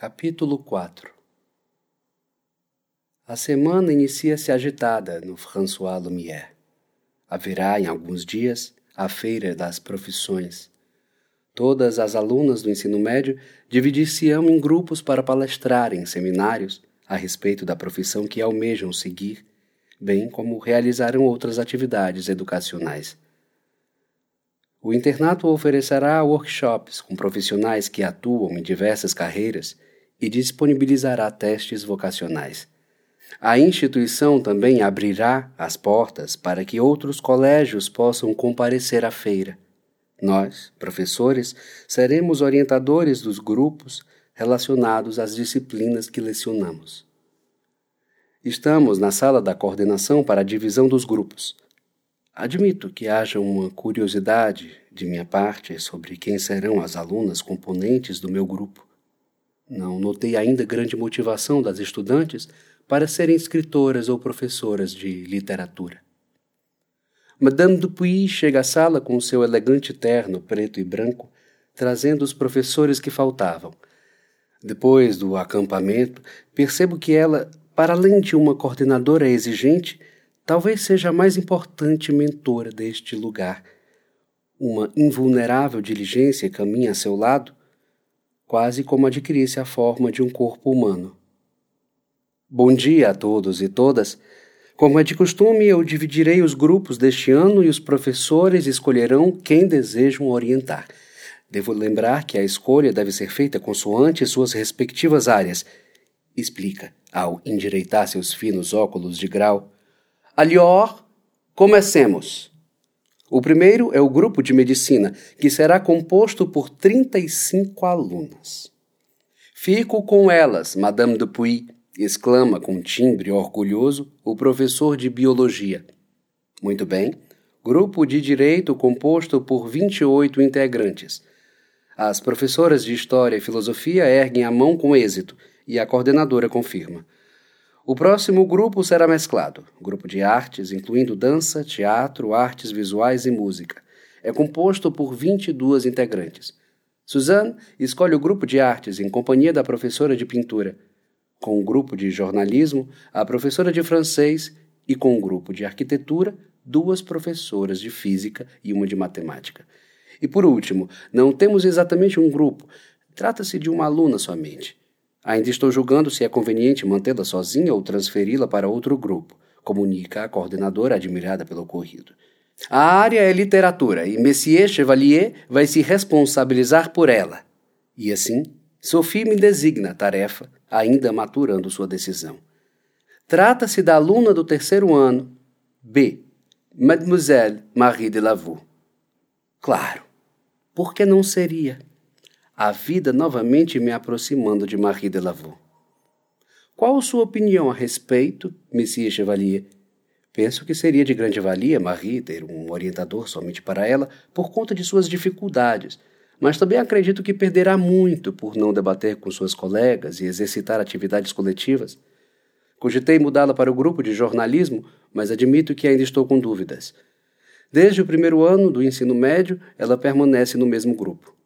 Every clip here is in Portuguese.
Capítulo 4 A semana inicia-se agitada no François Lumière. Haverá, em alguns dias, a Feira das Profissões. Todas as alunas do ensino médio dividir-se-ão em grupos para palestrar em seminários a respeito da profissão que almejam seguir, bem como realizarão outras atividades educacionais. O internato oferecerá workshops com profissionais que atuam em diversas carreiras e disponibilizará testes vocacionais. A instituição também abrirá as portas para que outros colégios possam comparecer à feira. Nós, professores, seremos orientadores dos grupos relacionados às disciplinas que lecionamos. Estamos na sala da coordenação para a divisão dos grupos. Admito que haja uma curiosidade de minha parte sobre quem serão as alunas componentes do meu grupo. Não notei ainda grande motivação das estudantes para serem escritoras ou professoras de literatura. Madame Dupuy chega à sala com seu elegante terno preto e branco, trazendo os professores que faltavam. Depois do acampamento, percebo que ela, para além de uma coordenadora exigente, talvez seja a mais importante mentora deste lugar. Uma invulnerável diligência caminha a seu lado, quase como adquirisse a forma de um corpo humano. Bom dia a todos e todas. Como é de costume, eu dividirei os grupos deste ano e os professores escolherão quem desejam orientar. Devo lembrar que a escolha deve ser feita consoante suas respectivas áreas. Explica, ao endireitar seus finos óculos de grau. Alior, comecemos. O primeiro é o grupo de medicina, que será composto por 35 alunas. Fico com elas, Madame Dupuy, exclama com timbre orgulhoso o professor de biologia. Muito bem. Grupo de direito composto por 28 integrantes. As professoras de História e Filosofia erguem a mão com êxito e a coordenadora confirma. O próximo grupo será mesclado, grupo de artes, incluindo dança, teatro, artes visuais e música. É composto por 22 integrantes. Suzanne escolhe o grupo de artes em companhia da professora de pintura, com o grupo de jornalismo, a professora de francês e com o grupo de arquitetura, duas professoras de física e uma de matemática. E por último, não temos exatamente um grupo, trata-se de uma aluna somente. Ainda estou julgando se é conveniente mantê-la sozinha ou transferi-la para outro grupo, comunica a coordenadora admirada pelo ocorrido. A área é literatura e Monsieur Chevalier vai se responsabilizar por ela. E assim, Sophie me designa a tarefa, ainda maturando sua decisão. Trata-se da aluna do terceiro ano, B, Mademoiselle Marie de Lavaux. Claro, por que não seria? A vida novamente me aproximando de Marie de Lavaux. Qual sua opinião a respeito, Monsieur Chevalier? Penso que seria de grande valia Marie ter um orientador somente para ela por conta de suas dificuldades, mas também acredito que perderá muito por não debater com suas colegas e exercitar atividades coletivas. Cogitei mudá-la para o grupo de jornalismo, mas admito que ainda estou com dúvidas. Desde o primeiro ano do ensino médio, ela permanece no mesmo grupo.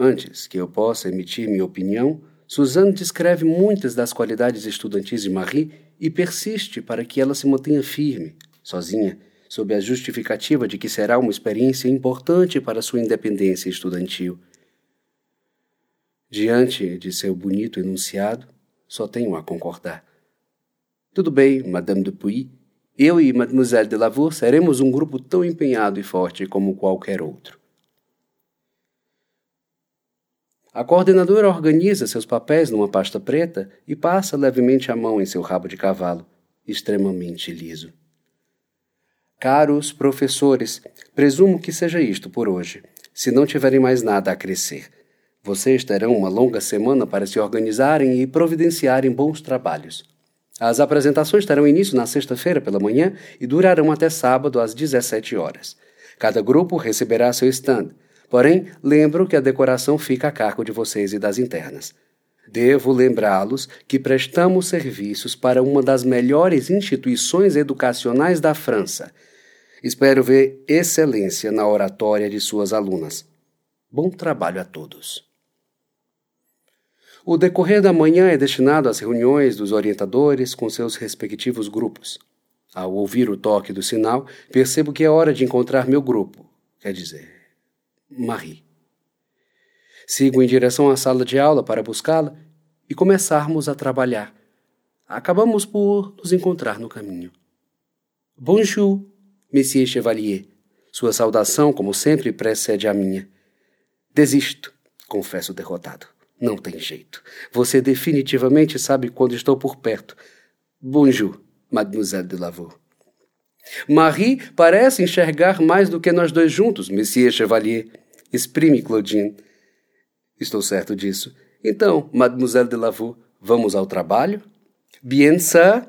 Antes que eu possa emitir minha opinião, Suzanne descreve muitas das qualidades estudantis de Marie e persiste para que ela se mantenha firme, sozinha, sob a justificativa de que será uma experiência importante para sua independência estudantil. Diante de seu bonito enunciado, só tenho a concordar. Tudo bem, Madame Dupuy. Eu e Mademoiselle de Lavour seremos um grupo tão empenhado e forte como qualquer outro. A coordenadora organiza seus papéis numa pasta preta e passa levemente a mão em seu rabo de cavalo, extremamente liso. Caros professores, presumo que seja isto por hoje, se não tiverem mais nada a crescer. Vocês terão uma longa semana para se organizarem e providenciarem bons trabalhos. As apresentações terão início na sexta-feira pela manhã e durarão até sábado às 17 horas. Cada grupo receberá seu stand Porém, lembro que a decoração fica a cargo de vocês e das internas. Devo lembrá-los que prestamos serviços para uma das melhores instituições educacionais da França. Espero ver excelência na oratória de suas alunas. Bom trabalho a todos. O decorrer da manhã é destinado às reuniões dos orientadores com seus respectivos grupos. Ao ouvir o toque do sinal, percebo que é hora de encontrar meu grupo, quer dizer, Marie. Sigo em direção à sala de aula para buscá-la e começarmos a trabalhar. Acabamos por nos encontrar no caminho. Bonjour, Monsieur Chevalier. Sua saudação, como sempre, precede a minha. Desisto, confesso derrotado. Não tem jeito. Você definitivamente sabe quando estou por perto. Bonjour, Mademoiselle de Lavaux. Marie parece enxergar mais do que nós dois juntos, Monsieur Chevalier. Exprime Claudine. Estou certo disso. Então, Mademoiselle de Lavaux, vamos ao trabalho? Bien ça.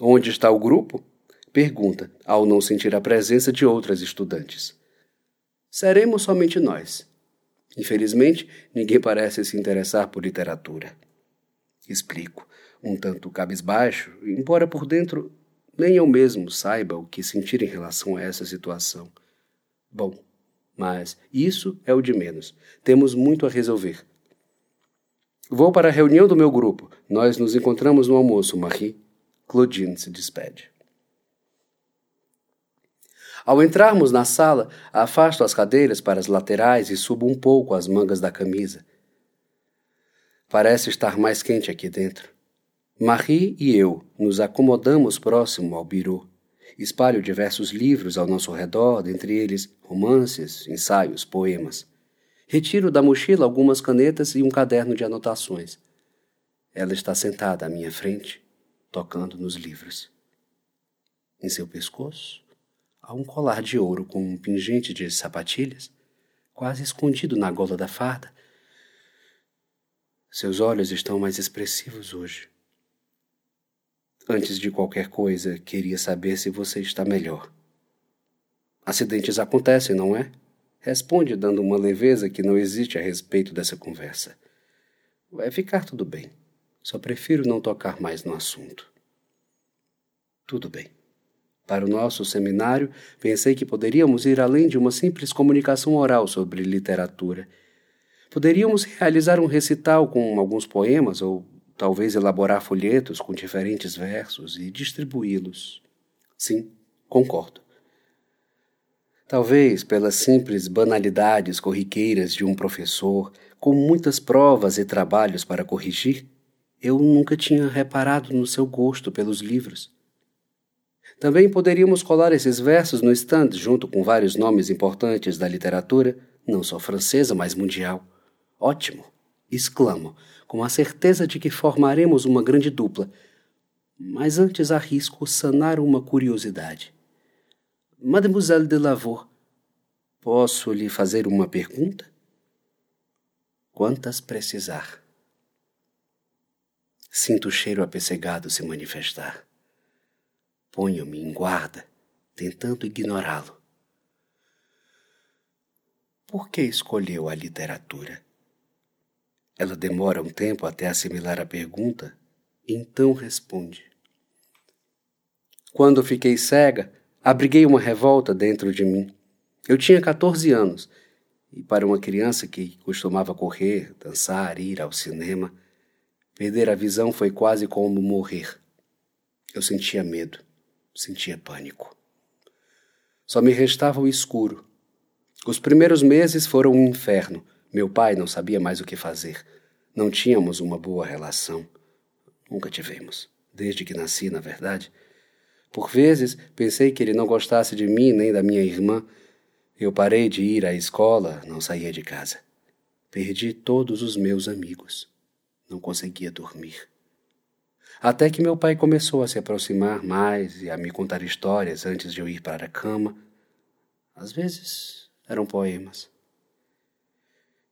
Onde está o grupo? Pergunta, ao não sentir a presença de outras estudantes. Seremos somente nós. Infelizmente, ninguém parece se interessar por literatura. Explico, um tanto cabisbaixo, embora por dentro nem eu mesmo saiba o que sentir em relação a essa situação. Bom, mas isso é o de menos. Temos muito a resolver. Vou para a reunião do meu grupo. Nós nos encontramos no almoço, Marie. Claudine se despede. Ao entrarmos na sala, afasto as cadeiras para as laterais e subo um pouco as mangas da camisa. Parece estar mais quente aqui dentro. Marie e eu nos acomodamos próximo ao birô. Espalho diversos livros ao nosso redor, dentre eles romances, ensaios, poemas. Retiro da mochila algumas canetas e um caderno de anotações. Ela está sentada à minha frente, tocando nos livros. Em seu pescoço, Há um colar de ouro com um pingente de sapatilhas, quase escondido na gola da farda. Seus olhos estão mais expressivos hoje. Antes de qualquer coisa, queria saber se você está melhor. Acidentes acontecem, não é? Responde dando uma leveza que não existe a respeito dessa conversa. Vai ficar tudo bem. Só prefiro não tocar mais no assunto. Tudo bem. Para o nosso seminário, pensei que poderíamos ir além de uma simples comunicação oral sobre literatura. Poderíamos realizar um recital com alguns poemas ou talvez elaborar folhetos com diferentes versos e distribuí-los. Sim, concordo. Talvez pelas simples banalidades corriqueiras de um professor, com muitas provas e trabalhos para corrigir, eu nunca tinha reparado no seu gosto pelos livros. Também poderíamos colar esses versos no stand junto com vários nomes importantes da literatura, não só francesa, mas mundial. Ótimo! Exclamo, com a certeza de que formaremos uma grande dupla. Mas antes arrisco sanar uma curiosidade. Mademoiselle de Lavaux, posso lhe fazer uma pergunta? Quantas precisar? Sinto o cheiro apessegado se manifestar. Ponho-me em guarda, tentando ignorá-lo. Por que escolheu a literatura? Ela demora um tempo até assimilar a pergunta, então responde. Quando fiquei cega, abriguei uma revolta dentro de mim. Eu tinha 14 anos e, para uma criança que costumava correr, dançar, ir ao cinema, perder a visão foi quase como morrer. Eu sentia medo. Sentia pânico. Só me restava o escuro. Os primeiros meses foram um inferno. Meu pai não sabia mais o que fazer. Não tínhamos uma boa relação. Nunca tivemos, desde que nasci, na verdade. Por vezes pensei que ele não gostasse de mim nem da minha irmã. Eu parei de ir à escola, não saía de casa. Perdi todos os meus amigos. Não conseguia dormir. Até que meu pai começou a se aproximar mais e a me contar histórias antes de eu ir para a cama. Às vezes eram poemas.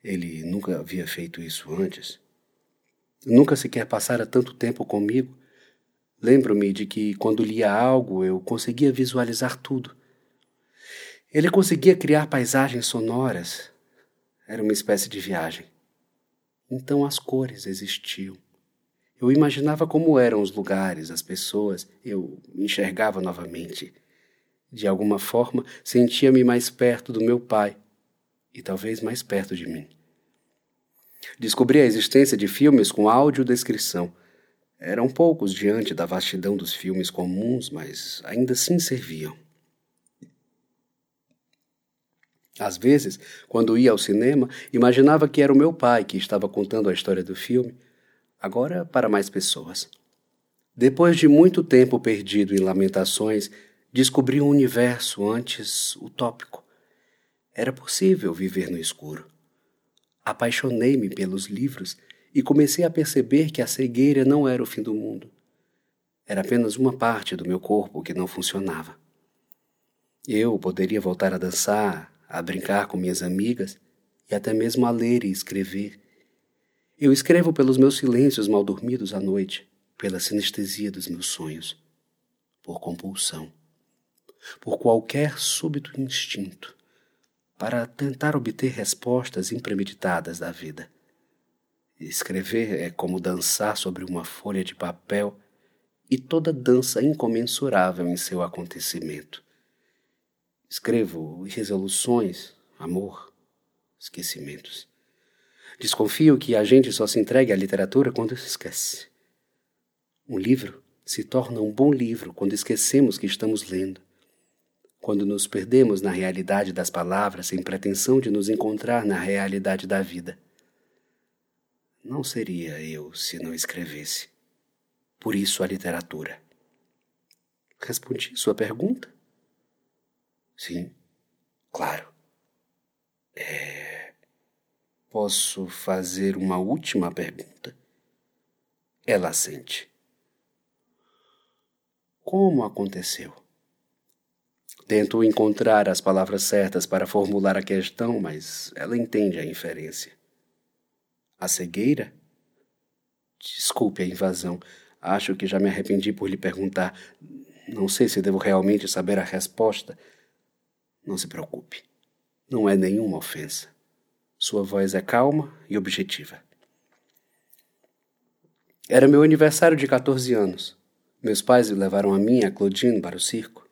Ele nunca havia feito isso antes. Nunca sequer passara tanto tempo comigo. Lembro-me de que, quando lia algo, eu conseguia visualizar tudo. Ele conseguia criar paisagens sonoras. Era uma espécie de viagem. Então as cores existiam. Eu imaginava como eram os lugares, as pessoas, eu enxergava novamente. De alguma forma, sentia-me mais perto do meu pai e talvez mais perto de mim. Descobri a existência de filmes com audiodescrição. Eram poucos diante da vastidão dos filmes comuns, mas ainda assim serviam. Às vezes, quando ia ao cinema, imaginava que era o meu pai que estava contando a história do filme, agora para mais pessoas. Depois de muito tempo perdido em lamentações, descobri um universo antes utópico. Era possível viver no escuro. Apaixonei-me pelos livros e comecei a perceber que a cegueira não era o fim do mundo. Era apenas uma parte do meu corpo que não funcionava. Eu poderia voltar a dançar, a brincar com minhas amigas e até mesmo a ler e escrever. Eu escrevo pelos meus silêncios mal dormidos à noite, pela sinestesia dos meus sonhos, por compulsão, por qualquer súbito instinto, para tentar obter respostas impremeditadas da vida. Escrever é como dançar sobre uma folha de papel e toda dança incomensurável em seu acontecimento. Escrevo resoluções, amor, esquecimentos. Desconfio que a gente só se entregue à literatura quando se esquece. Um livro se torna um bom livro quando esquecemos que estamos lendo. Quando nos perdemos na realidade das palavras sem pretensão de nos encontrar na realidade da vida. Não seria eu se não escrevesse. Por isso a literatura. Respondi sua pergunta? Sim, claro. É. Posso fazer uma última pergunta? Ela sente. Como aconteceu? Tento encontrar as palavras certas para formular a questão, mas ela entende a inferência. A cegueira? Desculpe a invasão. Acho que já me arrependi por lhe perguntar. Não sei se devo realmente saber a resposta. Não se preocupe. Não é nenhuma ofensa. Sua voz é calma e objetiva. Era meu aniversário de 14 anos. Meus pais levaram a mim e a Claudine para o circo.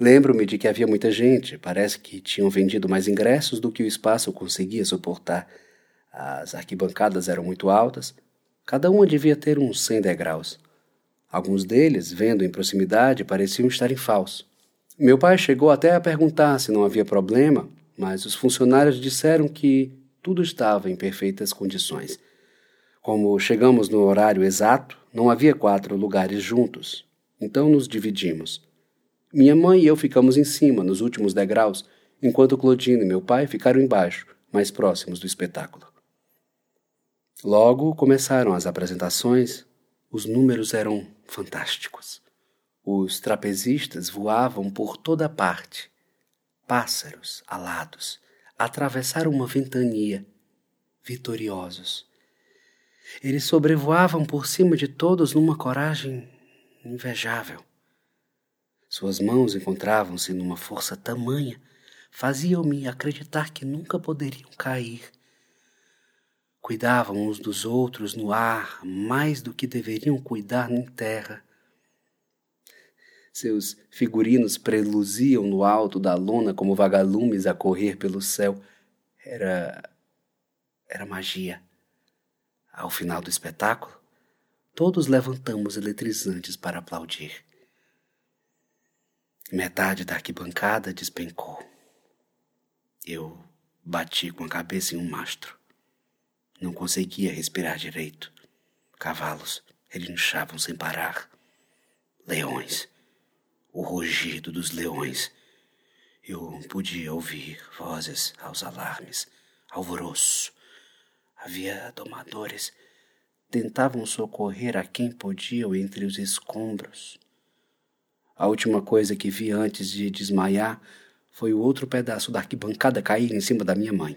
Lembro-me de que havia muita gente, parece que tinham vendido mais ingressos do que o espaço conseguia suportar. As arquibancadas eram muito altas, cada uma devia ter uns 100 degraus. Alguns deles, vendo em proximidade, pareciam estar em falso. Meu pai chegou até a perguntar se não havia problema, mas os funcionários disseram que tudo estava em perfeitas condições. Como chegamos no horário exato, não havia quatro lugares juntos, então nos dividimos. Minha mãe e eu ficamos em cima, nos últimos degraus, enquanto Claudine e meu pai ficaram embaixo, mais próximos do espetáculo. Logo começaram as apresentações, os números eram fantásticos. Os trapezistas voavam por toda parte. Pássaros alados atravessaram uma ventania, vitoriosos. Eles sobrevoavam por cima de todos numa coragem invejável. Suas mãos encontravam-se numa força tamanha, faziam-me acreditar que nunca poderiam cair. Cuidavam uns dos outros no ar mais do que deveriam cuidar em terra. Seus figurinos preluziam no alto da lona como vagalumes a correr pelo céu. Era. era magia. Ao final do espetáculo, todos levantamos eletrizantes para aplaudir. Metade da arquibancada despencou. Eu bati com a cabeça em um mastro. Não conseguia respirar direito. Cavalos relinchavam sem parar. Leões o rugido dos leões. Eu podia ouvir vozes aos alarmes, alvoroço. Havia domadores. Tentavam socorrer a quem podiam entre os escombros. A última coisa que vi antes de desmaiar foi o outro pedaço da arquibancada cair em cima da minha mãe,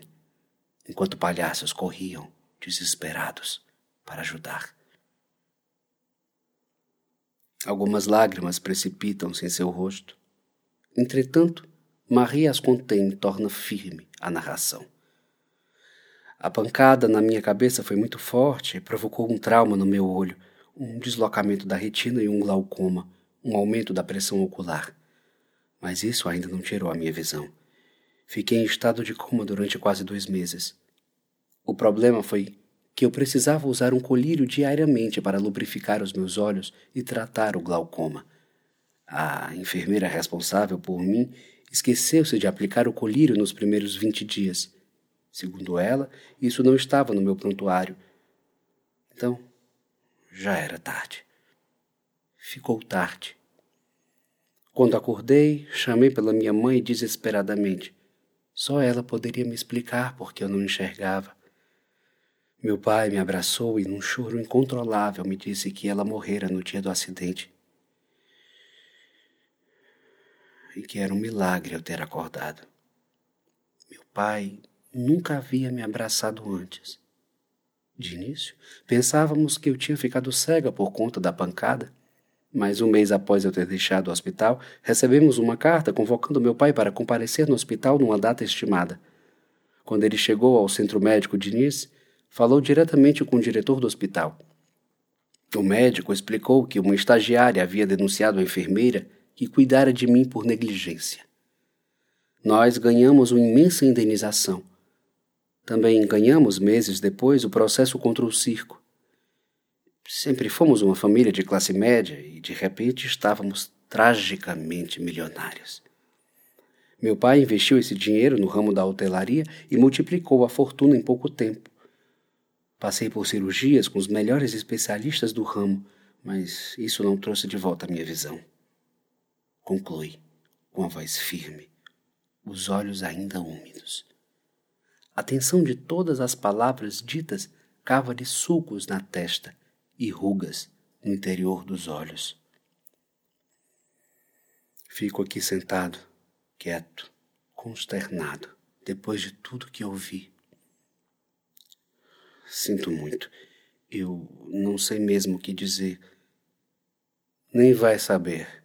enquanto palhaços corriam, desesperados, para ajudar. Algumas lágrimas precipitam-se em seu rosto. Entretanto, Maria as contém e torna firme a narração. A pancada na minha cabeça foi muito forte e provocou um trauma no meu olho, um deslocamento da retina e um glaucoma, um aumento da pressão ocular. Mas isso ainda não tirou a minha visão. Fiquei em estado de coma durante quase dois meses. O problema foi que eu precisava usar um colírio diariamente para lubrificar os meus olhos e tratar o glaucoma. A enfermeira responsável por mim esqueceu-se de aplicar o colírio nos primeiros vinte dias. Segundo ela, isso não estava no meu prontuário. Então, já era tarde. Ficou tarde. Quando acordei, chamei pela minha mãe desesperadamente. Só ela poderia me explicar porque eu não enxergava. Meu pai me abraçou e, num choro incontrolável, me disse que ela morrera no dia do acidente. E que era um milagre eu ter acordado. Meu pai nunca havia me abraçado antes. De início, pensávamos que eu tinha ficado cega por conta da pancada. Mas um mês após eu ter deixado o hospital, recebemos uma carta convocando meu pai para comparecer no hospital numa data estimada. Quando ele chegou ao centro médico de Nice, falou diretamente com o diretor do hospital. O médico explicou que uma estagiária havia denunciado a enfermeira que cuidara de mim por negligência. Nós ganhamos uma imensa indenização. Também ganhamos meses depois o processo contra o circo. Sempre fomos uma família de classe média e de repente estávamos tragicamente milionários. Meu pai investiu esse dinheiro no ramo da hotelaria e multiplicou a fortuna em pouco tempo. Passei por cirurgias com os melhores especialistas do ramo, mas isso não trouxe de volta a minha visão. Conclui, com a voz firme, os olhos ainda úmidos. A tensão de todas as palavras ditas cava-lhe sulcos na testa e rugas no interior dos olhos. Fico aqui sentado, quieto, consternado, depois de tudo que ouvi. Sinto muito. Eu não sei mesmo o que dizer. Nem vai saber.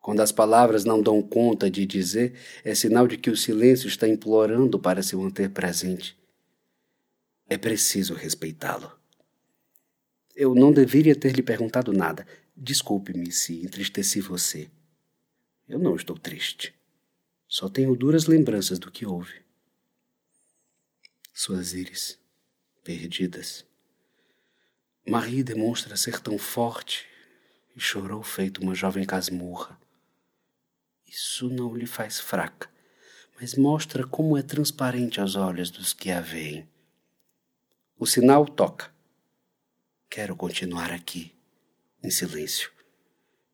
Quando as palavras não dão conta de dizer, é sinal de que o silêncio está implorando para se manter presente. É preciso respeitá-lo. Eu não deveria ter lhe perguntado nada. Desculpe-me se entristeci você. Eu não estou triste. Só tenho duras lembranças do que houve. Suas íris, perdidas. Marie demonstra ser tão forte e chorou feito uma jovem casmurra. Isso não lhe faz fraca, mas mostra como é transparente aos olhos dos que a veem. O sinal toca. Quero continuar aqui, em silêncio.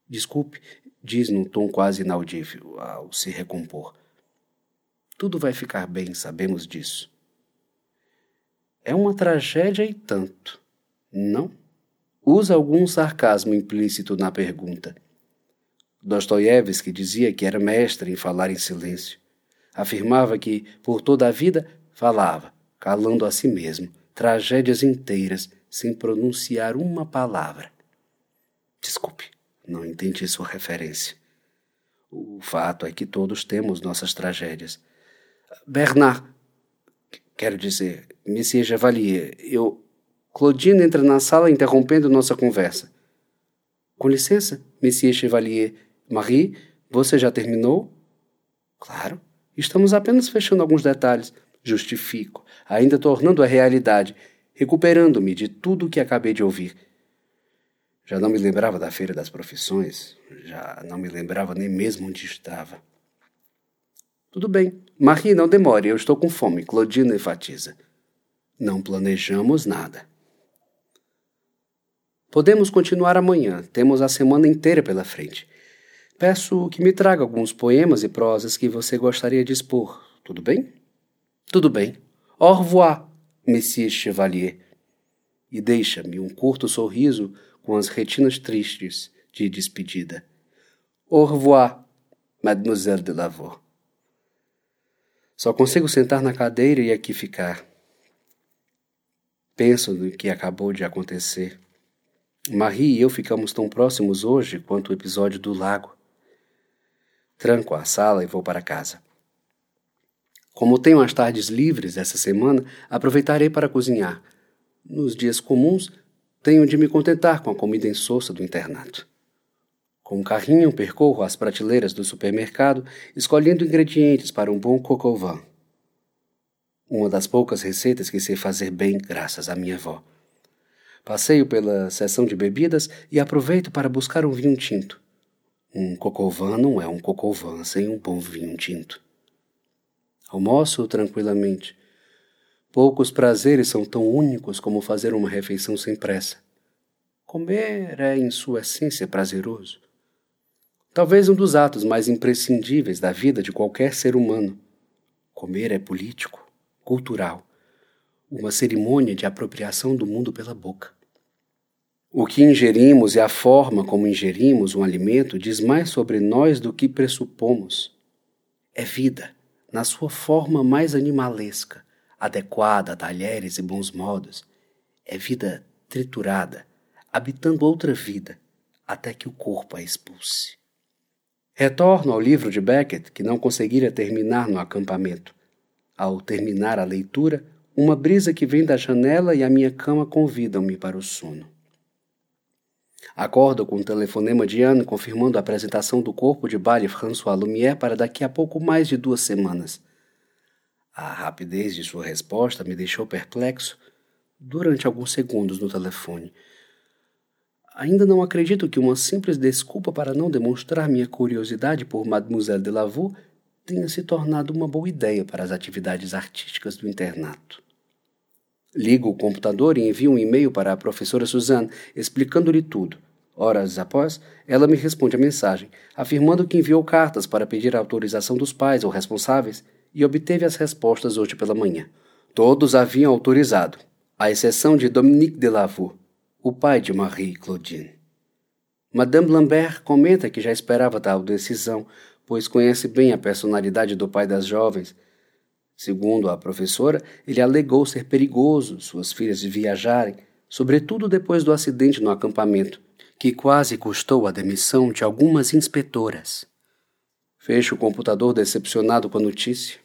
Desculpe, diz num tom quase inaudível, ao se recompor. Tudo vai ficar bem, sabemos disso. É uma tragédia e tanto, não? Usa algum sarcasmo implícito na pergunta. Dostoiévski dizia que era mestre em falar em silêncio. Afirmava que, por toda a vida, falava, calando a si mesmo, tragédias inteiras sem pronunciar uma palavra. Desculpe, não entendi sua referência. O fato é que todos temos nossas tragédias. Bernard, quero dizer, Monsieur Javalier, eu. Claudine entra na sala interrompendo nossa conversa. Com licença, Monsieur Chevalier. Marie, você já terminou? Claro. Estamos apenas fechando alguns detalhes. Justifico, ainda tornando a realidade recuperando-me de tudo o que acabei de ouvir. Já não me lembrava da Feira das Profissões, já não me lembrava nem mesmo onde estava. Tudo bem, Marie, não demore, eu estou com fome, Claudina enfatiza. Não planejamos nada. Podemos continuar amanhã, temos a semana inteira pela frente. Peço que me traga alguns poemas e prosas que você gostaria de expor, tudo bem? Tudo bem. Au revoir. Monsieur Chevalier, e deixa-me um curto sorriso com as retinas tristes de despedida. Au revoir, Mademoiselle de Lavaux. Só consigo sentar na cadeira e aqui ficar. Penso no que acabou de acontecer. Marie e eu ficamos tão próximos hoje quanto o episódio do lago. Tranco a sala e vou para casa. Como tenho as tardes livres essa semana, aproveitarei para cozinhar. Nos dias comuns, tenho de me contentar com a comida insossa do internato. Com um carrinho, percorro as prateleiras do supermercado, escolhendo ingredientes para um bom coco Uma das poucas receitas que sei fazer bem graças à minha avó. Passeio pela seção de bebidas e aproveito para buscar um vinho tinto. Um cocovan não é um cocovan sem um bom vinho tinto. Almoço tranquilamente. Poucos prazeres são tão únicos como fazer uma refeição sem pressa. Comer é, em sua essência, prazeroso. Talvez um dos atos mais imprescindíveis da vida de qualquer ser humano. Comer é político, cultural, uma cerimônia de apropriação do mundo pela boca. O que ingerimos e a forma como ingerimos um alimento diz mais sobre nós do que pressupomos. É vida, na sua forma mais animalesca, adequada a talheres e bons modos. É vida triturada, habitando outra vida, até que o corpo a expulse. Retorno ao livro de Beckett que não conseguira terminar no acampamento. Ao terminar a leitura, uma brisa que vem da janela e a minha cama convidam-me para o sono. Acordo com um telefonema de Anne confirmando a apresentação do corpo de baile François Lumière para daqui a pouco mais de duas semanas. A rapidez de sua resposta me deixou perplexo durante alguns segundos no telefone. Ainda não acredito que uma simples desculpa para não demonstrar minha curiosidade por Mademoiselle de Lavaux tenha se tornado uma boa ideia para as atividades artísticas do internato. Ligo o computador e envio um e-mail para a professora Suzanne explicando-lhe tudo. Horas após, ela me responde a mensagem, afirmando que enviou cartas para pedir a autorização dos pais ou responsáveis e obteve as respostas hoje pela manhã. Todos haviam autorizado, à exceção de Dominique de Lavaux, o pai de Marie Claudine. Madame Lambert comenta que já esperava tal decisão, pois conhece bem a personalidade do pai das jovens. Segundo a professora, ele alegou ser perigoso suas filhas viajarem, sobretudo depois do acidente no acampamento, que quase custou a demissão de algumas inspetoras. Fecho o computador decepcionado com a notícia.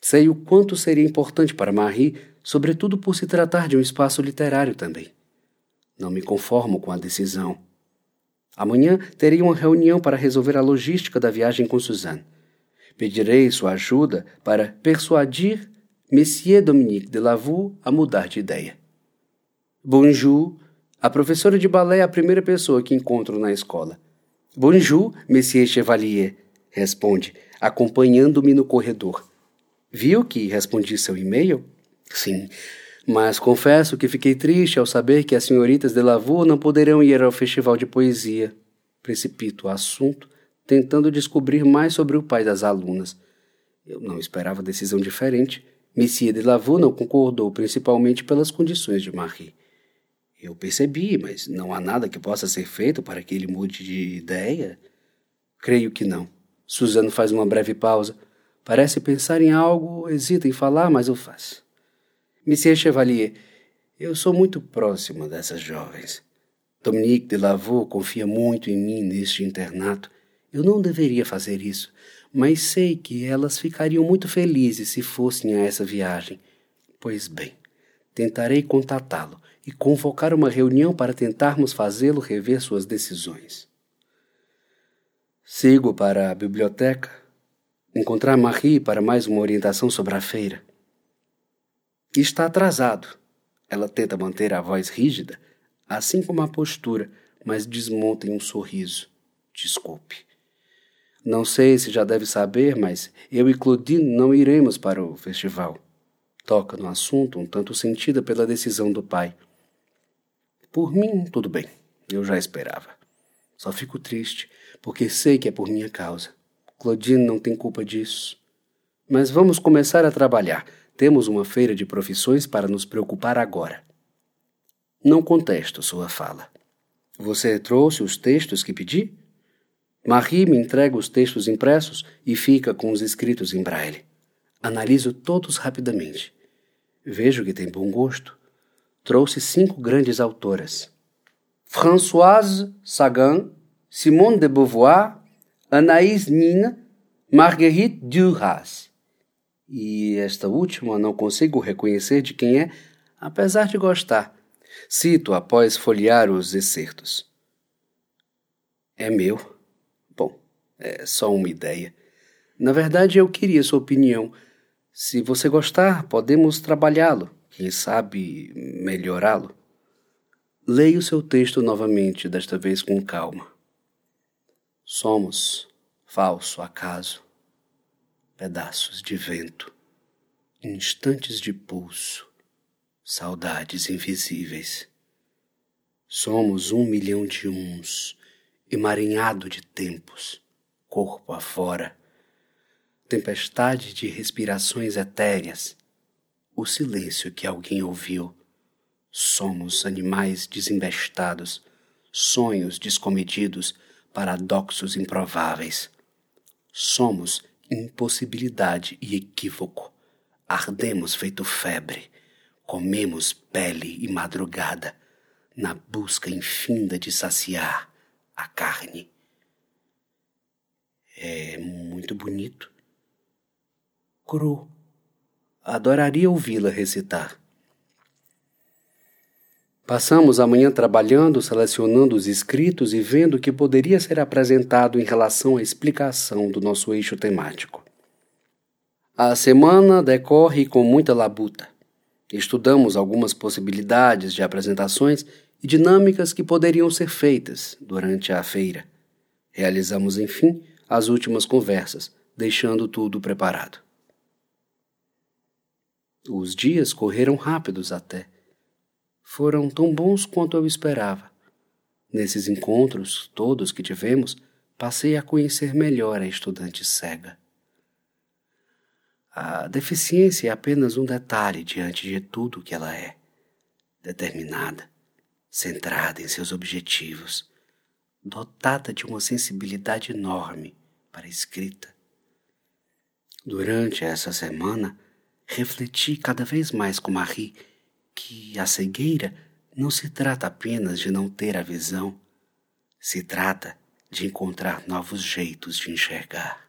Sei o quanto seria importante para Marie sobretudo por se tratar de um espaço literário também. Não me conformo com a decisão. Amanhã terei uma reunião para resolver a logística da viagem com Suzanne. Pedirei sua ajuda para persuadir Monsieur Dominique de Lavaux a mudar de ideia. Bonjour. A professora de balé é a primeira pessoa que encontro na escola. Bonjour, Monsieur Chevalier, responde, acompanhando-me no corredor. Viu que respondi seu e-mail? Sim, mas confesso que fiquei triste ao saber que as senhoritas de Lavaux não poderão ir ao festival de poesia. Precipito o assunto, tentando descobrir mais sobre o pai das alunas. Eu não esperava decisão diferente. Monsieur de Lavaux não concordou, principalmente pelas condições de Marie. Eu percebi, mas não há nada que possa ser feito para que ele mude de ideia? Creio que não. Suzano faz uma breve pausa. Parece pensar em algo, hesita em falar, mas o faz. Monsieur Chevalier, eu sou muito próxima dessas jovens. Dominique de Lavaux confia muito em mim neste internato. Eu não deveria fazer isso, mas sei que elas ficariam muito felizes se fossem a essa viagem. Pois bem, tentarei contatá-lo e convocar uma reunião para tentarmos fazê-lo rever suas decisões. Sigo para a biblioteca, encontrar Marie para mais uma orientação sobre a feira. Está atrasado. Ela tenta manter a voz rígida, assim como a postura, mas desmonta em um sorriso. Desculpe. Não sei se já deve saber, mas eu e Claudine não iremos para o festival. Toca no assunto, um tanto sentida pela decisão do pai. Por mim, tudo bem. Eu já esperava. Só fico triste, porque sei que é por minha causa. Claudine não tem culpa disso. Mas vamos começar a trabalhar. Temos uma feira de profissões para nos preocupar agora. Não contesto sua fala. Você trouxe os textos que pedi? Marie me entrega os textos impressos e fica com os escritos em braille. Analiso todos rapidamente. Vejo que tem bom gosto. Trouxe cinco grandes autoras: Françoise Sagan, Simone de Beauvoir, Anaïs Nin, Marguerite Duras e esta última não consigo reconhecer de quem é, apesar de gostar. Cito após folhear os excertos. É meu? É só uma ideia. Na verdade, eu queria sua opinião. Se você gostar, podemos trabalhá-lo, quem sabe melhorá-lo. Leia o seu texto novamente, desta vez com calma. Somos falso acaso, pedaços de vento, instantes de pulso, saudades invisíveis. Somos um milhão de uns, emaranhado de tempos, corpo afora, tempestade de respirações etéreas, o silêncio que alguém ouviu. Somos animais desembestados, sonhos descomedidos, paradoxos improváveis. Somos impossibilidade e equívoco. Ardemos feito febre, comemos pele e madrugada, na busca infinda de saciar a carne. É muito bonito. Cru. Adoraria ouvi-la recitar. Passamos a manhã trabalhando, selecionando os escritos e vendo o que poderia ser apresentado em relação à explicação do nosso eixo temático. A semana decorre com muita labuta. Estudamos algumas possibilidades de apresentações e dinâmicas que poderiam ser feitas durante a feira. Realizamos, enfim, as últimas conversas, deixando tudo preparado. Os dias correram rápidos até foram tão bons quanto eu esperava. Nesses encontros todos que tivemos, passei a conhecer melhor a estudante cega. A deficiência é apenas um detalhe diante de tudo que ela é. Determinada, centrada em seus objetivos, dotada de uma sensibilidade enorme para a escrita. Durante essa semana, refleti cada vez mais com Marie que a cegueira não se trata apenas de não ter a visão, se trata de encontrar novos jeitos de enxergar.